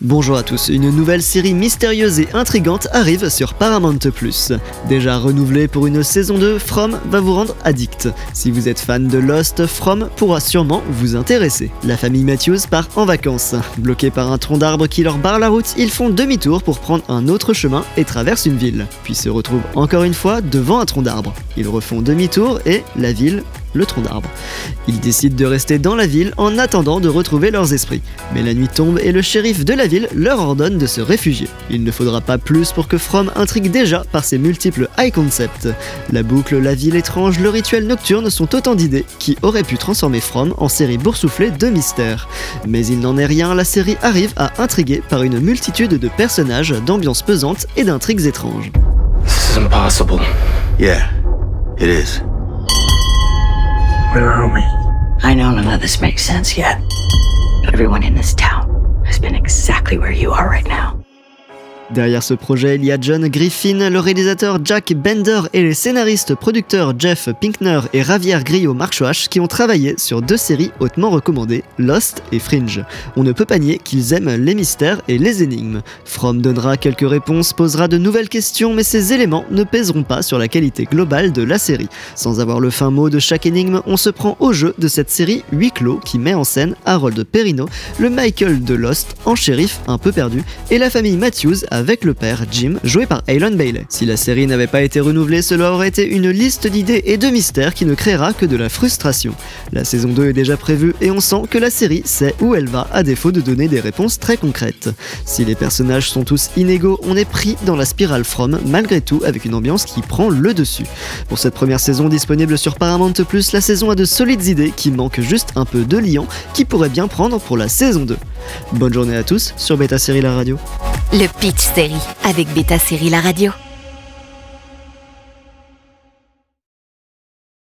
Bonjour à tous, une nouvelle série mystérieuse et intrigante arrive sur Paramount+. Déjà renouvelée pour une saison 2, From va vous rendre addict. Si vous êtes fan de Lost, From pourra sûrement vous intéresser. La famille Matthews part en vacances. Bloqués par un tronc d'arbre qui leur barre la route, ils font demi-tour pour prendre un autre chemin et traversent une ville. Puis se retrouvent encore une fois devant un tronc d'arbre. Ils refont demi-tour et la ville le tronc d'arbre. Ils décident de rester dans la ville en attendant de retrouver leurs esprits. Mais la nuit tombe et le shérif de la ville leur ordonne de se réfugier. Il ne faudra pas plus pour que From intrigue déjà par ses multiples high concepts. La boucle, la ville étrange, le rituel nocturne sont autant d'idées qui auraient pu transformer From en série boursouflée de mystères. Mais il n'en est rien, la série arrive à intriguer par une multitude de personnages, d'ambiances pesantes et d'intrigues étranges. This is impossible. Yeah, it is. Where are we? I know none of this makes sense yet. Everyone in this town has been exactly where you are right now. Derrière ce projet, il y a John Griffin, le réalisateur Jack Bender et les scénaristes producteurs Jeff Pinkner et Javier Grillo Marchoach qui ont travaillé sur deux séries hautement recommandées, Lost et Fringe. On ne peut pas nier qu'ils aiment les mystères et les énigmes. From donnera quelques réponses, posera de nouvelles questions, mais ces éléments ne pèseront pas sur la qualité globale de la série. Sans avoir le fin mot de chaque énigme, on se prend au jeu de cette série huis clos qui met en scène Harold Perrineau, le Michael de Lost en shérif un peu perdu, et la famille Matthews avec le père Jim, joué par Alan Bailey. Si la série n'avait pas été renouvelée, cela aurait été une liste d'idées et de mystères qui ne créera que de la frustration. La saison 2 est déjà prévue et on sent que la série sait où elle va à défaut de donner des réponses très concrètes. Si les personnages sont tous inégaux, on est pris dans la spirale From malgré tout avec une ambiance qui prend le dessus. Pour cette première saison disponible sur Paramount+, la saison a de solides idées qui manquent juste un peu de liant qui pourrait bien prendre pour la saison 2. Bonne journée à tous sur Beta Série La Radio. Le Pitch Série avec Beta Série La Radio.